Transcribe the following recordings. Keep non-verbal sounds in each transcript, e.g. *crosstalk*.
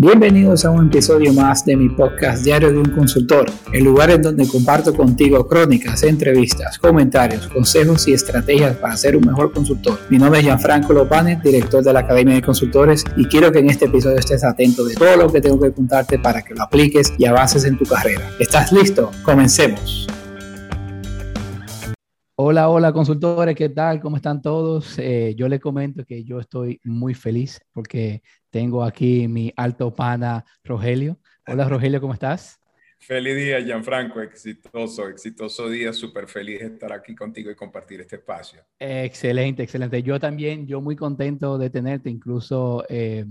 Bienvenidos a un episodio más de mi podcast Diario de un Consultor, el lugar en donde comparto contigo crónicas, entrevistas, comentarios, consejos y estrategias para ser un mejor consultor. Mi nombre es Gianfranco Lopane, director de la Academia de Consultores, y quiero que en este episodio estés atento de todo lo que tengo que contarte para que lo apliques y avances en tu carrera. ¿Estás listo? Comencemos. Hola, hola consultores, ¿qué tal? ¿Cómo están todos? Eh, yo les comento que yo estoy muy feliz porque tengo aquí mi alto pana Rogelio. Hola Rogelio, ¿cómo estás? Feliz día, Gianfranco, exitoso, exitoso día, súper feliz de estar aquí contigo y compartir este espacio. Excelente, excelente. Yo también, yo muy contento de tenerte, incluso eh,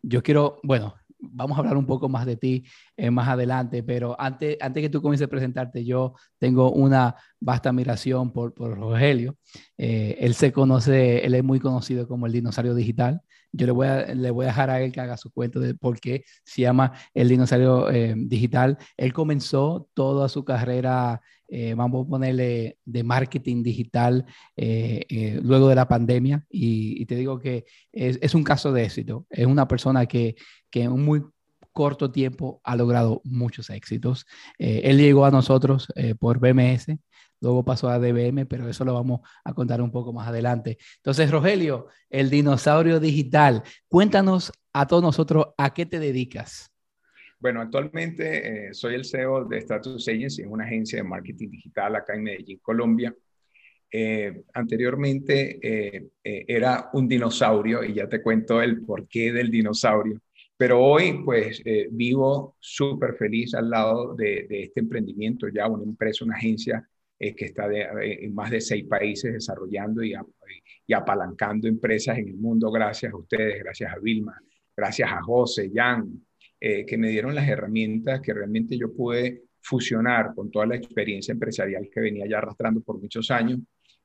yo quiero, bueno, vamos a hablar un poco más de ti eh, más adelante, pero antes, antes que tú comiences a presentarte, yo tengo una vasta admiración por, por Rogelio. Eh, él se conoce, él es muy conocido como el dinosaurio digital. Yo le voy a, le voy a dejar a él que haga su cuento de por qué se llama el dinosaurio eh, digital. Él comenzó toda su carrera eh, vamos a ponerle de marketing digital eh, eh, luego de la pandemia y, te digo que es, un caso de éxito. Es una persona que, que en muy corto tiempo ha logrado muchos éxitos. él llegó a nosotros por BMS, luego pasó a DBM, pero eso lo vamos a contar un poco más adelante. Entonces, Rogelio, el dinosaurio digital, cuéntanos a todos nosotros a qué te dedicas. Bueno, actualmente eh, soy el CEO de Status Agency, es una agencia de marketing digital acá en Medellín, Colombia. Eh, anteriormente eh, era un dinosaurio y ya te cuento el porqué del dinosaurio, pero hoy pues vivo súper feliz al lado de, este emprendimiento, ya una empresa, una agencia que está en más de seis países desarrollando y, y apalancando empresas en el mundo gracias a ustedes, gracias a Vilma, gracias a José, Jan, eh, que me dieron las herramientas que realmente yo pude fusionar con toda la experiencia empresarial que venía ya arrastrando por muchos años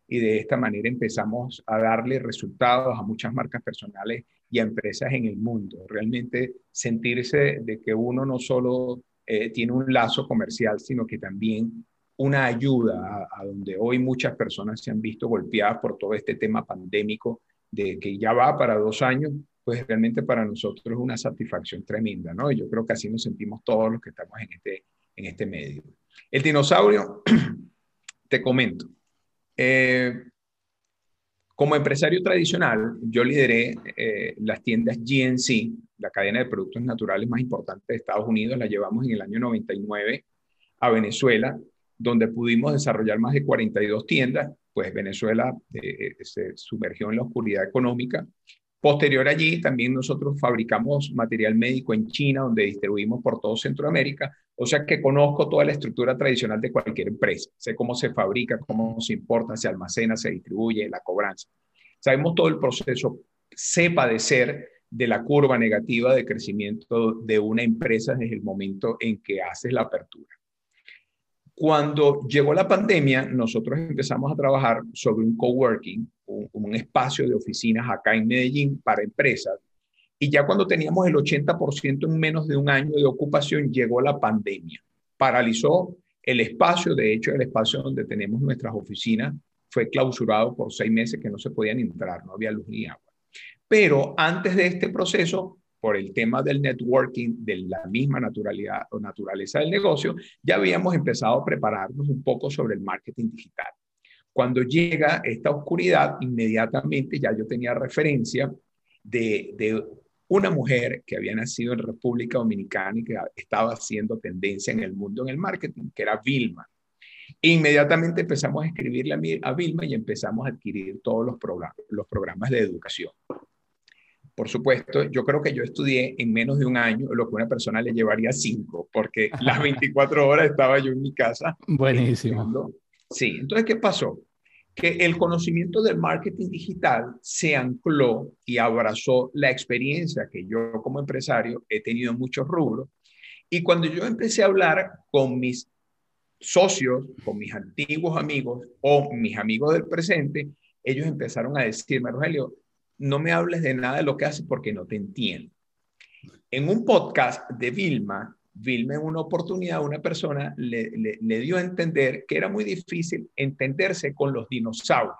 y de esta manera empezamos a darle resultados a muchas marcas personales y a empresas en el mundo. Realmente sentirse de que uno no solo eh, tiene un lazo comercial, sino que también una ayuda a, a, donde hoy muchas personas se han visto golpeadas por todo este tema pandémico de que ya va para dos años pues realmente para nosotros es una satisfacción tremenda, ¿no? Y yo creo que así nos sentimos todos los que estamos en este, en este medio. El dinosaurio, *clears throat* te comento, eh, como empresario tradicional, yo lideré eh, las tiendas GNC, la cadena de productos naturales más importante de Estados Unidos, la llevamos en el año 99 a Venezuela, donde pudimos desarrollar más de 42 tiendas, pues Venezuela eh, se sumergió en la oscuridad económica Posterior allí, también nosotros fabricamos material médico en China, donde distribuimos por todo Centroamérica. O sea que conozco toda la estructura tradicional de cualquier empresa. Sé cómo se fabrica, cómo se importa, se almacena, se distribuye, la cobranza. Sabemos todo el proceso. Sé padecer de la curva negativa de crecimiento de una empresa desde el momento en que haces la apertura. Cuando llegó la pandemia, nosotros empezamos a trabajar sobre un coworking, un, un espacio de oficinas acá en Medellín para empresas. Y ya cuando teníamos el 80% en menos de un año de ocupación, llegó la pandemia. Paralizó el espacio, de hecho, el espacio donde tenemos nuestras oficinas fue clausurado por seis meses que no se podían entrar, no había luz ni agua. Pero antes de este proceso, por el tema del networking, de la misma naturalidad o naturaleza del negocio, ya habíamos empezado a prepararnos un poco sobre el marketing digital. Cuando llega esta oscuridad, inmediatamente ya yo tenía referencia de, de una mujer que había nacido en República Dominicana y que estaba haciendo tendencia en el mundo en el marketing, que era Vilma. Inmediatamente empezamos a escribirle a, Vilma y empezamos a adquirir todos los programas, los programas de educación. Por supuesto, yo creo que yo estudié en menos de un año lo que una persona le llevaría cinco, porque *laughs* las 24 horas estaba yo en mi casa. Buenísimo. Sí, entonces, ¿qué pasó? Que el conocimiento del marketing digital se ancló y abrazó la experiencia que yo como empresario he tenido en muchos rubros. Y cuando yo empecé a hablar con mis socios, con mis antiguos amigos o mis amigos del presente, ellos empezaron a decirme, Rogelio, no me hables de nada de lo que haces porque no te entiendo. En un podcast de Vilma, Vilma en una oportunidad, una persona le, dio a entender que era muy difícil entenderse con los dinosaurios.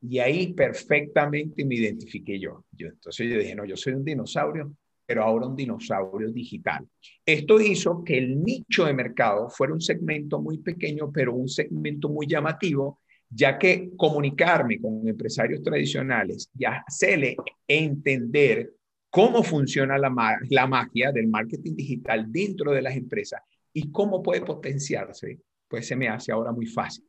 Y ahí perfectamente me identifiqué yo. yo. Entonces yo dije, no, yo soy un dinosaurio, pero ahora un dinosaurio digital. Esto hizo que el nicho de mercado fuera un segmento muy pequeño, pero un segmento muy llamativo, ya que comunicarme con empresarios tradicionales y hacerle entender cómo funciona la, la magia del marketing digital dentro de las empresas y cómo puede potenciarse, pues se me hace ahora muy fácil.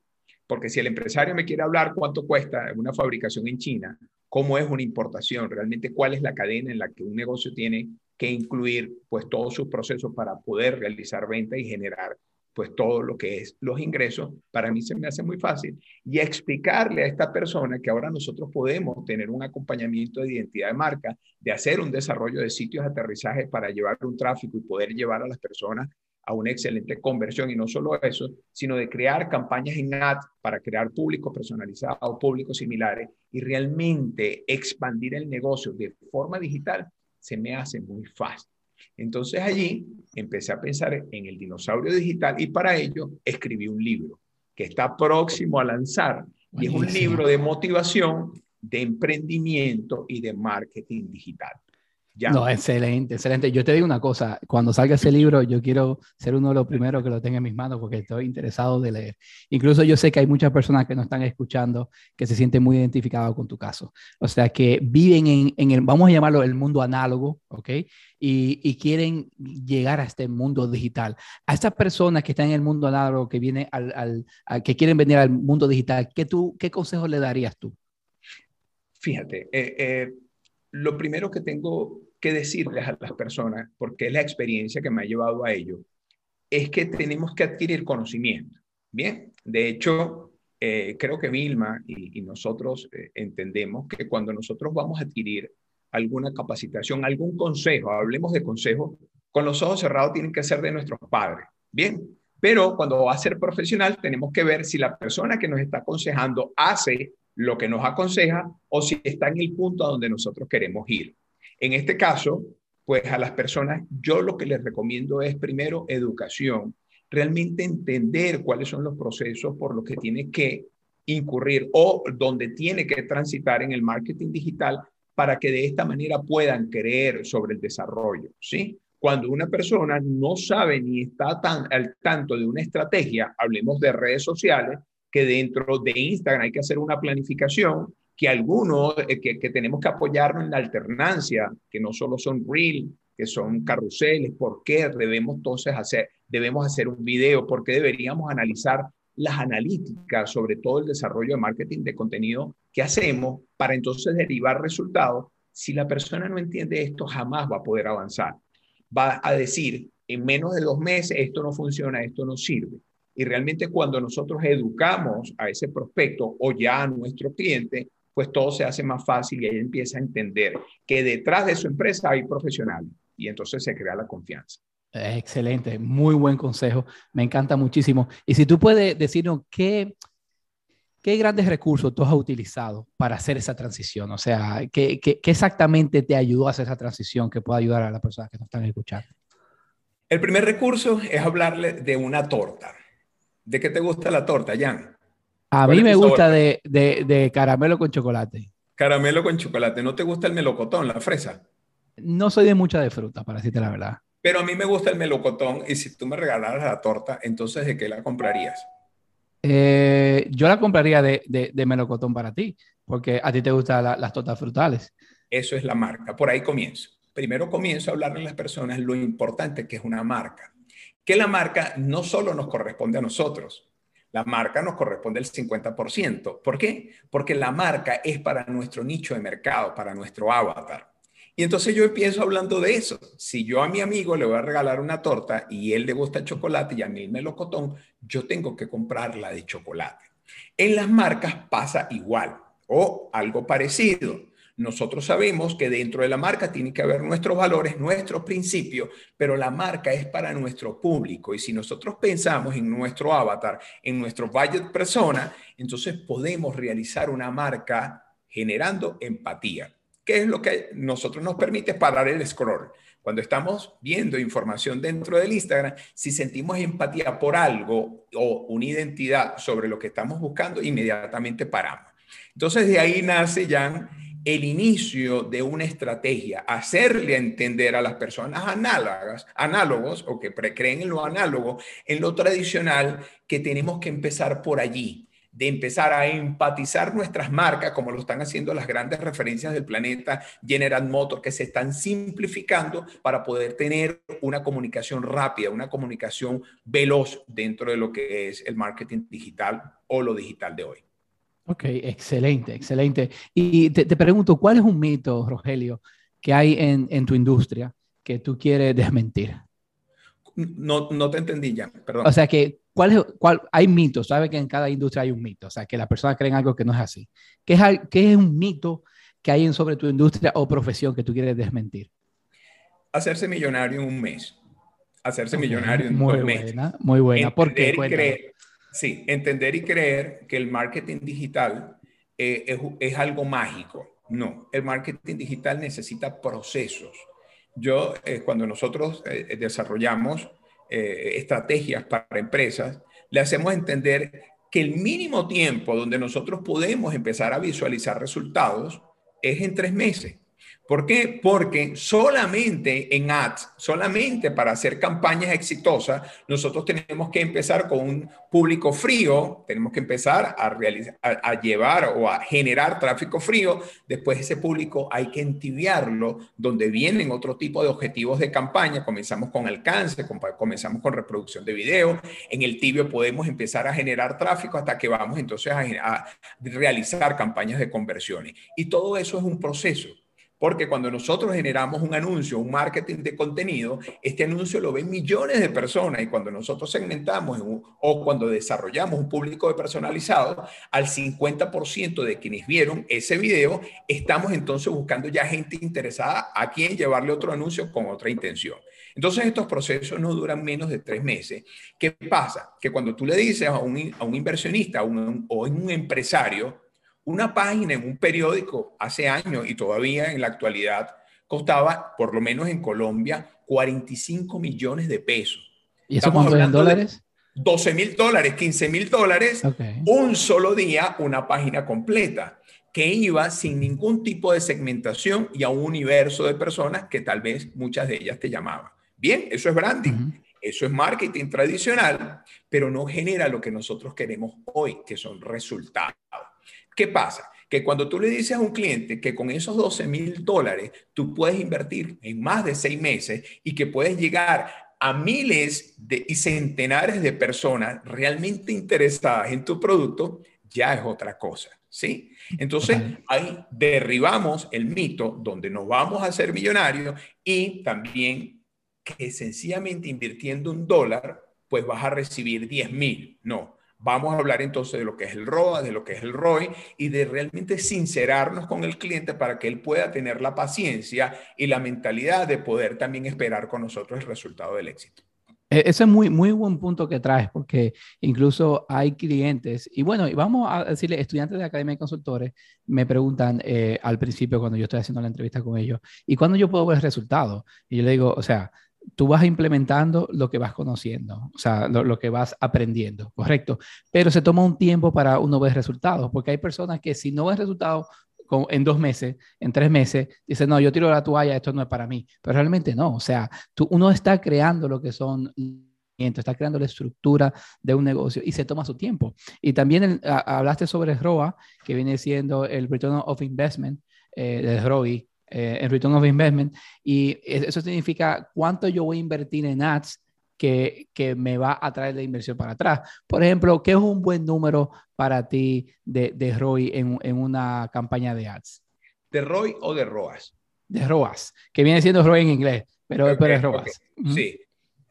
Porque si el empresario me quiere hablar cuánto cuesta una fabricación en China, cómo es una importación, realmente cuál es la cadena en la que un negocio tiene que incluir pues todos sus procesos para poder realizar venta y generar pues todo lo que es los ingresos, para mí se me hace muy fácil. Y explicarle a esta persona que ahora nosotros podemos tener un acompañamiento de identidad de marca, de hacer un desarrollo de sitios de aterrizaje para llevar un tráfico y poder llevar a las personas a una excelente conversión y no solo eso, sino de crear campañas en ad para crear públicos personalizados, públicos similares y realmente expandir el negocio de forma digital, se me hace muy fácil. Entonces allí empecé a pensar en el dinosaurio digital y para ello escribí un libro que está próximo a lanzar y es un libro de motivación, de emprendimiento y de marketing digital. No, excelente, excelente. Yo te digo una cosa, cuando salga ese libro, yo quiero ser uno de los primeros que lo tenga en mis manos porque estoy interesado de leer. Incluso yo sé que hay muchas personas que nos están escuchando que se sienten muy identificados con tu caso. O sea, que viven en, en el, vamos a llamarlo el mundo análogo, ¿ok? Y, y, quieren llegar a este mundo digital. A estas personas que están en el mundo análogo, que, vienen al, al, que quieren venir al mundo digital, ¿qué, tú, qué consejo le darías tú? Fíjate, eh, eh, lo primero que tengo que decirles a las personas, porque es la experiencia que me ha llevado a ello, es que tenemos que adquirir conocimiento. Bien, de hecho, eh, creo que Vilma y, nosotros eh, entendemos que cuando nosotros vamos a adquirir alguna capacitación, algún consejo, hablemos de consejo, con los ojos cerrados tienen que ser de nuestros padres. Bien, pero cuando va a ser profesional tenemos que ver si la persona que nos está aconsejando hace lo que nos aconseja o si está en el punto a donde nosotros queremos ir. En este caso, pues a las personas yo lo que les recomiendo es primero educación, realmente entender cuáles son los procesos por los que tiene que incurrir o donde tiene que transitar en el marketing digital para que de esta manera puedan creer sobre el desarrollo, ¿sí? Cuando una persona no sabe ni está tan al tanto de una estrategia, hablemos de redes sociales, que dentro de Instagram hay que hacer una planificación que algunos, eh, que, que, tenemos que apoyarnos en la alternancia, que no solo son reel, que son carruseles, ¿por qué debemos entonces hacer, debemos hacer un video? ¿Por qué deberíamos analizar las analíticas sobre todo el desarrollo de marketing de contenido que hacemos para entonces derivar resultados? Si la persona no entiende esto, jamás va a poder avanzar. Va a decir, en menos de dos meses, esto no funciona, esto no sirve. Y realmente cuando nosotros educamos a ese prospecto o ya a nuestro cliente, pues todo se hace más fácil y ella empieza a entender que detrás de su empresa hay profesionales y entonces se crea la confianza. Excelente, muy buen consejo, me encanta muchísimo. Y si tú puedes decirnos qué, qué grandes recursos tú has utilizado para hacer esa transición, o sea, ¿qué, qué, qué exactamente te ayudó a hacer esa transición que pueda ayudar a las personas que nos están escuchando? El primer recurso es hablarle de una torta. ¿De qué te gusta la torta, Jan? A mí me gusta de, de, caramelo con chocolate. Caramelo con chocolate. ¿No te gusta el melocotón, la fresa? No soy de mucha de fruta, para decirte la verdad. Pero a mí me gusta el melocotón y si tú me regalaras la torta, entonces ¿de qué la comprarías? Eh, yo la compraría de, de, melocotón para ti, porque a ti te gustan las tortas frutales. Eso es la marca. Por ahí comienzo. Primero comienzo a hablarle a las personas lo importante que es una marca. Que la marca no solo nos corresponde a nosotros, la marca nos corresponde el 50%. ¿Por qué? Porque la marca es para nuestro nicho de mercado, para nuestro avatar. Y entonces yo empiezo hablando de eso. Si yo a mi amigo le voy a regalar una torta y él le gusta el chocolate y a mí el melocotón, yo tengo que comprarla de chocolate. En las marcas pasa igual o algo parecido. Nosotros sabemos que dentro de la marca tiene que haber nuestros valores, nuestros principios, pero la marca es para nuestro público. Y si nosotros pensamos en nuestro avatar, en nuestro budget persona, entonces podemos realizar una marca generando empatía. ¿Qué es lo que nosotros nos permite parar el scroll? Cuando estamos viendo información dentro del Instagram, si sentimos empatía por algo o una identidad sobre lo que estamos buscando, inmediatamente paramos. Entonces de ahí nace ya el inicio de una estrategia, hacerle entender a las personas análogas, análogos o que creen en lo análogo, en lo tradicional, que tenemos que empezar por allí, de empezar a empatizar nuestras marcas, como lo están haciendo las grandes referencias del planeta, General Motors, que se están simplificando para poder tener una comunicación rápida, una comunicación veloz dentro de lo que es el marketing digital o lo digital de hoy. Ok, excelente, excelente. Y te, pregunto, ¿cuál es un mito, Rogelio, que hay en, en tu industria que tú quieres desmentir? No, no te entendí ya, perdón. O sea que, ¿cuál es, cuál, hay mitos, sabe que en cada industria hay un mito, o sea, que las personas creen algo que no es así. ¿Qué es, qué es un mito que hay en sobre tu industria o profesión que tú quieres desmentir? Hacerse millonario en un mes. Hacerse millonario en muy un buena, mes. Muy buena, ¿Por qué? Sí, entender y creer que el marketing digital eh, es, es algo mágico. No, el marketing digital necesita procesos yo, eh, cuando nosotros eh, desarrollamos eh, estrategias para empresas, le hacemos entender que el mínimo tiempo donde nosotros podemos empezar a visualizar resultados es en tres meses. ¿Por qué? Porque solamente en ads, solamente para hacer campañas exitosas, nosotros tenemos que empezar con un público frío, tenemos que empezar a, realizar, a, llevar o a generar tráfico frío. Después ese público hay que entibiarlo, donde vienen otro tipo de objetivos de campaña. Comenzamos con alcance, comenzamos con reproducción de video. En el tibio podemos empezar a generar tráfico hasta que vamos entonces a, a realizar campañas de conversiones. Y todo eso es un proceso. Porque cuando nosotros generamos un anuncio, un marketing de contenido, este anuncio lo ven millones de personas y cuando nosotros segmentamos o cuando desarrollamos un público personalizado, al 50% de quienes vieron ese video, estamos entonces buscando ya gente interesada a quien llevarle otro anuncio con otra intención. Entonces estos procesos no duran menos de tres meses. ¿Qué pasa? Que cuando tú le dices a un, a inversionista o un empresario, una página en un periódico hace años y todavía en la actualidad costaba, por lo menos en Colombia, 45 millones de pesos. ¿Y eso cuánto en dólares? 12 mil dólares, 15 mil dólares, un solo día, una página completa, que iba sin ningún tipo de segmentación y a un universo de personas que tal vez muchas de ellas te llamaban. Bien, eso es branding. Eso es marketing tradicional, pero no genera lo que nosotros queremos hoy, que son resultados. ¿Qué pasa? Que cuando tú le dices a un cliente que con esos 12 mil dólares tú puedes invertir en más de seis meses y que puedes llegar a miles de, y centenares de personas realmente interesadas en tu producto, ya es otra cosa, ¿sí? Entonces, ahí derribamos el mito donde nos vamos a hacer millonarios y también que sencillamente invirtiendo un dólar, pues vas a recibir 10 mil. No, Vamos a hablar entonces de lo que es el ROA, de lo que es el ROI y de realmente sincerarnos con el cliente para que él pueda tener la paciencia y la mentalidad de poder también esperar con nosotros el resultado del éxito. E-, ese es muy, muy buen punto que traes, porque incluso hay clientes, y bueno, y vamos a decirle, estudiantes de Academia de Consultores me preguntan eh, al principio cuando yo estoy haciendo la entrevista con ellos, ¿y cuándo yo puedo ver resultados? Y yo le digo, o sea, tú vas implementando lo que vas conociendo, o sea, lo, que vas aprendiendo, ¿correcto? Pero se toma un tiempo para uno ver resultados, porque hay personas que si no ven resultados en dos meses, en tres meses, dicen, no, yo tiro la toalla, esto no es para mí, pero realmente no, o sea, tú, uno está creando lo que son está creando la estructura de un negocio y se toma su tiempo. Y también hablaste sobre ROA, que viene siendo el Return of Investment eh, de ROI, eh, en Return of Investment, y eso significa cuánto yo voy a invertir en ads que, que, me va a traer la inversión para atrás. Por ejemplo, ¿qué es un buen número para ti de, de ROI en, en, una campaña de ads? ¿De ROI o de ROAS? De ROAS, que viene siendo ROI en inglés, pero, es ROAS. Sí.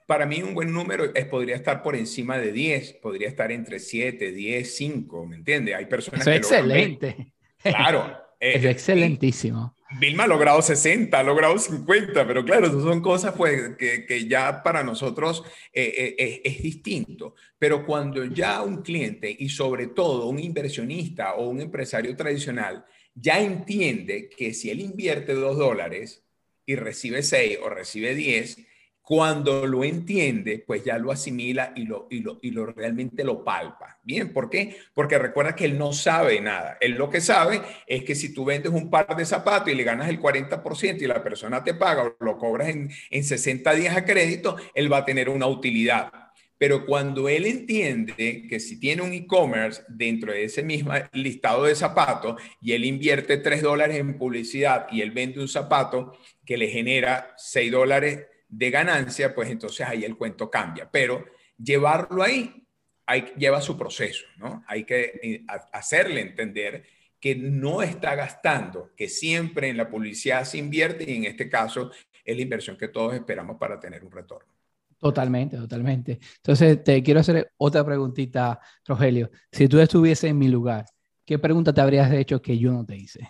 Para mí un buen número es, podría estar por encima de 10, podría estar entre 7, 10, 5, ¿me entiendes? Hay personas que excelente. Claro. *laughs* es eh, excelentísimo. Vilma ha logrado 60, ha logrado 50, pero claro, son cosas pues, que, ya para nosotros eh, eh, es, distinto. Pero cuando ya un cliente y sobre todo un inversionista o un empresario tradicional ya entiende que si él invierte dos dólares y recibe 6 o recibe 10, Cuando lo entiende, pues ya lo asimila y lo, y lo, y lo realmente lo palpa. Bien, ¿por qué? Porque recuerda que él no sabe nada. Él lo que sabe es que si tú vendes un par de zapatos y le ganas el 40% y la persona te paga o lo cobras en, en 60 días a crédito, él va a tener una utilidad. Pero cuando él entiende que si tiene un e-commerce dentro de ese mismo listado de zapatos y él invierte 3 dólares en publicidad y él vende un zapato que le genera 6 dólares de ganancia, pues entonces ahí el cuento cambia. Pero llevarlo ahí hay, lleva su proceso, ¿no? Hay que eh, hacerle entender que no está gastando, que siempre en la publicidad se invierte y en este caso es la inversión que todos esperamos para tener un retorno. Totalmente, totalmente. Entonces, te quiero hacer otra preguntita, Rogelio. Si tú estuviese en mi lugar, ¿qué pregunta te habrías hecho que yo no te hice?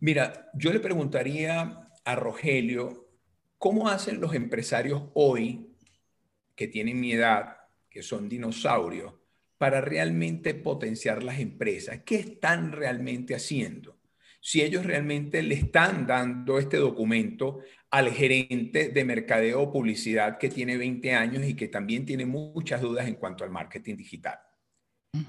Mira, yo le preguntaría a Rogelio ¿Cómo hacen los empresarios hoy que tienen mi edad, que son dinosaurios, para realmente potenciar las empresas? ¿Qué están realmente haciendo? Si ellos realmente le están dando este documento al gerente de mercadeo o publicidad que tiene 20 años y que también tiene muchas dudas en cuanto al marketing digital.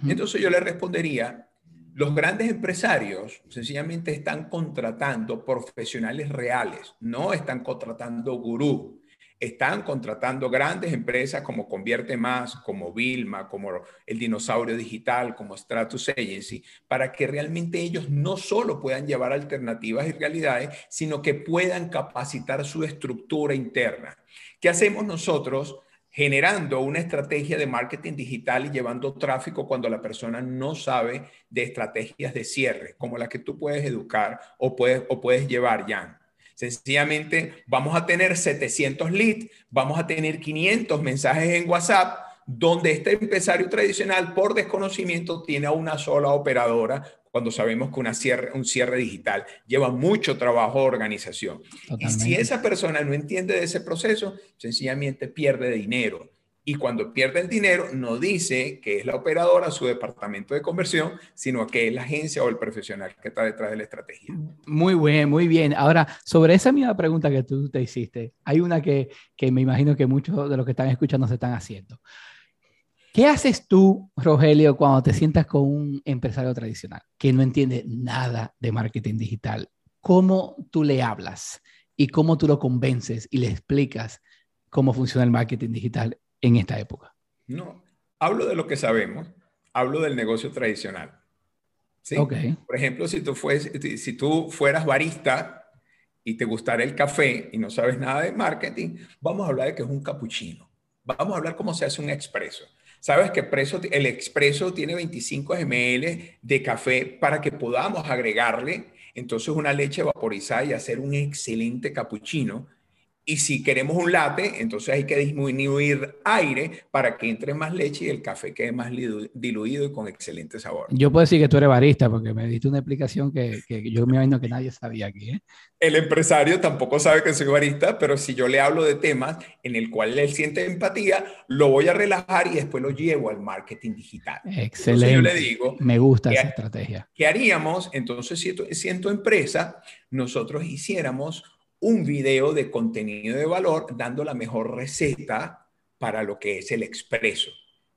Entonces yo le respondería, los grandes empresarios sencillamente están contratando profesionales reales, no están contratando gurú. Están contratando grandes empresas como Convierte Más, como Vilma, como el Dinosaurio Digital, como Stratus Agency, para que realmente ellos no solo puedan llevar alternativas y realidades, sino que puedan capacitar su estructura interna. ¿Qué hacemos nosotros? Generando una estrategia de marketing digital y llevando tráfico cuando la persona no sabe de estrategias de cierre, como la que tú puedes educar o puedes, o puedes llevar, ya. Sencillamente vamos a tener 700 leads, vamos a tener 500 mensajes en WhatsApp, donde este empresario tradicional por desconocimiento tiene a una sola operadora cuando sabemos que una cierre, un cierre digital lleva mucho trabajo de organización. Y si esa persona no entiende de ese proceso, sencillamente pierde dinero. Y cuando pierde el dinero, no dice que es la operadora, su departamento de conversión, sino que es la agencia o el profesional que está detrás de la estrategia. Muy bien, muy bien. Ahora, sobre esa misma pregunta que tú te hiciste, hay una que, que me imagino que muchos de los que están escuchando se están haciendo. ¿Qué haces tú, Rogelio, cuando te sientas con un empresario tradicional que no entiende nada de marketing digital? ¿Cómo tú le hablas y cómo tú lo convences y le explicas cómo funciona el marketing digital en esta época? No, hablo de lo que sabemos, hablo del negocio tradicional. ¿sí? Por ejemplo, si tú, si tú fueras barista y te gustara el café y no sabes nada de marketing, vamos a hablar de que es un capuchino. Vamos a hablar cómo se hace un expreso. Sabes que el expreso tiene 25 ml de café para que podamos agregarle entonces una leche vaporizada y hacer un excelente cappuccino y si queremos un latte, entonces hay que disminuir aire para que entre más leche y el café quede más diluido y con excelente sabor. Yo puedo decir que tú eres barista porque me diste una explicación que, que yo me imagino que nadie sabía aquí. ¿eh? El empresario tampoco sabe que soy barista, pero si yo le hablo de temas en el cual él siente empatía, lo voy a relajar y después lo llevo al marketing digital. Excelente. yo le digo, me gusta esa estrategia. ¿Qué haríamos? Entonces, si, si en tu empresa nosotros hiciéramos un video de contenido de valor dando la mejor receta para lo que es el expreso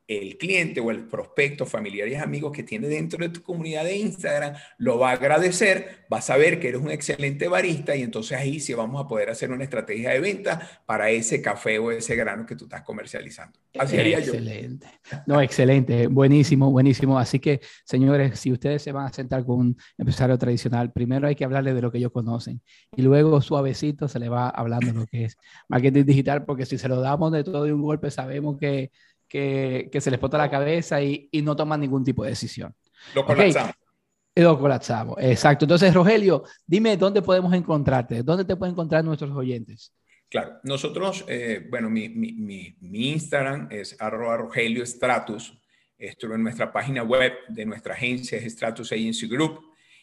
el cliente o el prospecto, familiares amigos que tiene dentro de tu comunidad de Instagram lo va a agradecer, va a saber que eres un excelente barista y entonces ahí sí vamos a poder hacer una estrategia de venta para ese café o ese grano que tú estás comercializando. Así haría excelente. No, excelente, buenísimo, buenísimo. Así que, señores, si ustedes se van a sentar con un empresario tradicional, primero hay que hablarle de lo que ellos conocen y luego suavecito se le va hablando lo que es marketing digital, porque si se lo damos de todo de un golpe, sabemos que que, se les explota la cabeza y, no toman ningún tipo de decisión. Lo colapsamos. Lo colapsamos, exacto. Entonces, Rogelio, dime dónde podemos encontrarte, dónde te pueden encontrar nuestros oyentes. Claro, nosotros, eh, bueno, mi, mi, Instagram es arroba Rogelio Stratus, esto en nuestra página web de nuestra agencia es Stratus Agency Group,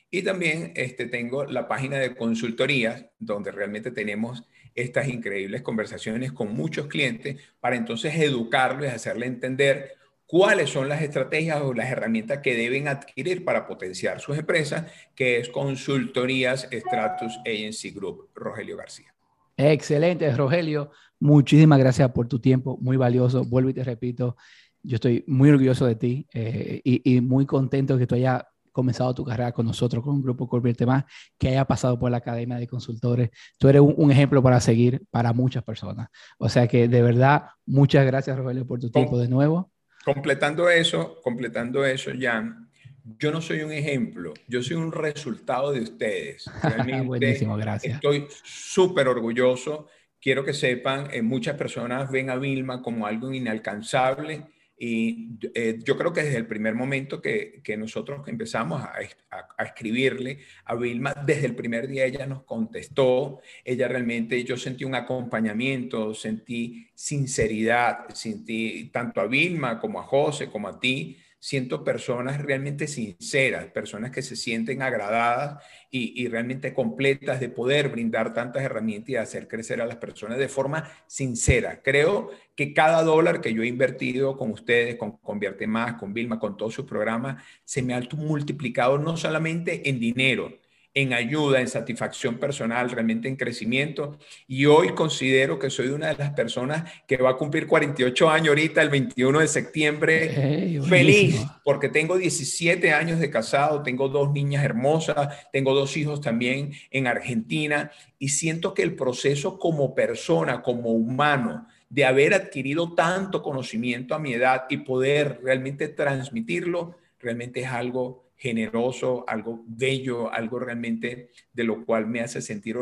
y también este, tengo la página de consultorías, donde realmente tenemos estas increíbles conversaciones con muchos clientes para entonces educarlos y hacerle entender cuáles son las estrategias o las herramientas que deben adquirir para potenciar sus empresas, que es Consultorías Stratus Agency Group, Rogelio García. Excelente, Rogelio. Muchísimas gracias por tu tiempo, muy valioso. Vuelvo y te repito, yo estoy muy orgulloso de ti eh, y, muy contento que tú hayas comenzado tu carrera con nosotros, con un grupo Convierte Más, que haya pasado por la Academia de Consultores. Tú eres un, ejemplo para seguir para muchas personas. O sea que de verdad, muchas gracias, Rogelio, por tu tiempo de nuevo. Completando eso, completando eso, Jan, yo no soy un ejemplo, yo soy un resultado de ustedes. *laughs* Buenísimo, gracias. Estoy súper orgulloso. Quiero que sepan, eh, muchas personas ven a Vilma como algo inalcanzable y eh, yo creo que desde el primer momento que, que nosotros empezamos a, a, escribirle a Vilma, desde el primer día ella nos contestó, ella realmente, yo sentí un acompañamiento, sentí sinceridad, sentí tanto a Vilma como a José, como a ti, siento personas realmente sinceras, personas que se sienten agradadas y, realmente completas de poder brindar tantas herramientas y hacer crecer a las personas de forma sincera. Creo que cada dólar que yo he invertido con ustedes, con Convierte Más, con Vilma, con todos sus programas, se me ha multiplicado no solamente en dinero, en ayuda, en satisfacción personal, realmente en crecimiento. Y hoy considero que soy una de las personas que va a cumplir 48 años ahorita, el 21 de septiembre. feliz porque tengo 17 años de casado, tengo dos niñas hermosas, tengo dos hijos también en Argentina y siento que el proceso como persona, como humano, de haber adquirido tanto conocimiento a mi edad y poder realmente transmitirlo, realmente es algo generoso, algo bello, algo realmente de lo cual me hace sentir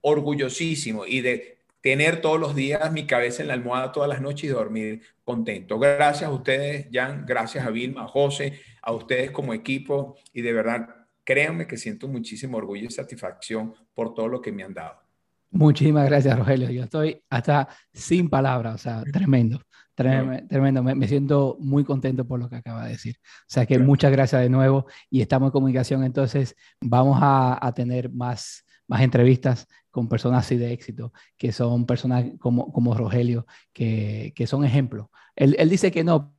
orgullosísimo y de tener todos los días mi cabeza en la almohada todas las noches y dormir contento. Gracias a ustedes, Jan, gracias a Vilma, a José, a ustedes como equipo y de verdad, créanme que siento muchísimo orgullo y satisfacción por todo lo que me han dado. Muchísimas gracias, Rogelio. Yo estoy hasta sin palabras, o sea, tremendo. Tremendo, Me, siento muy contento por lo que acaba de decir. O sea que muchas gracias de nuevo y estamos en comunicación. Entonces vamos a, tener más, más entrevistas con personas así de éxito, que son personas como, como Rogelio, que, que son ejemplos. Él, él, dice que no,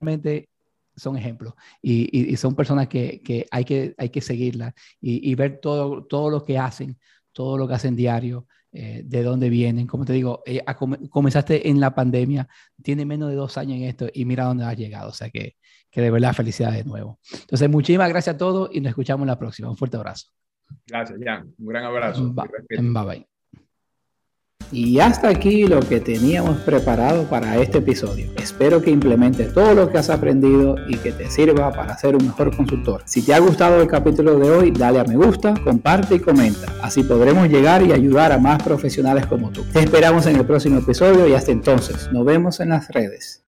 realmente son ejemplos y, y, son personas que, que, hay que hay que seguirlas y, y, ver todo, todo lo que hacen, todo lo que hacen diario, eh, de dónde vienen. Como te digo, eh, comenzaste en la pandemia, tiene menos de dos años en esto y mira dónde has llegado. O sea que, que de verdad felicidades de nuevo. Entonces, muchísimas gracias a todos y nos escuchamos la próxima. Un fuerte abrazo. Gracias, Jan. Un gran abrazo. bye bye. Y hasta aquí lo que teníamos preparado para este episodio. Espero que implementes todo lo que has aprendido y que te sirva para ser un mejor consultor. Si te ha gustado el capítulo de hoy, dale a me gusta, comparte y comenta. Así podremos llegar y ayudar a más profesionales como tú. Te esperamos en el próximo episodio y hasta entonces, nos vemos en las redes.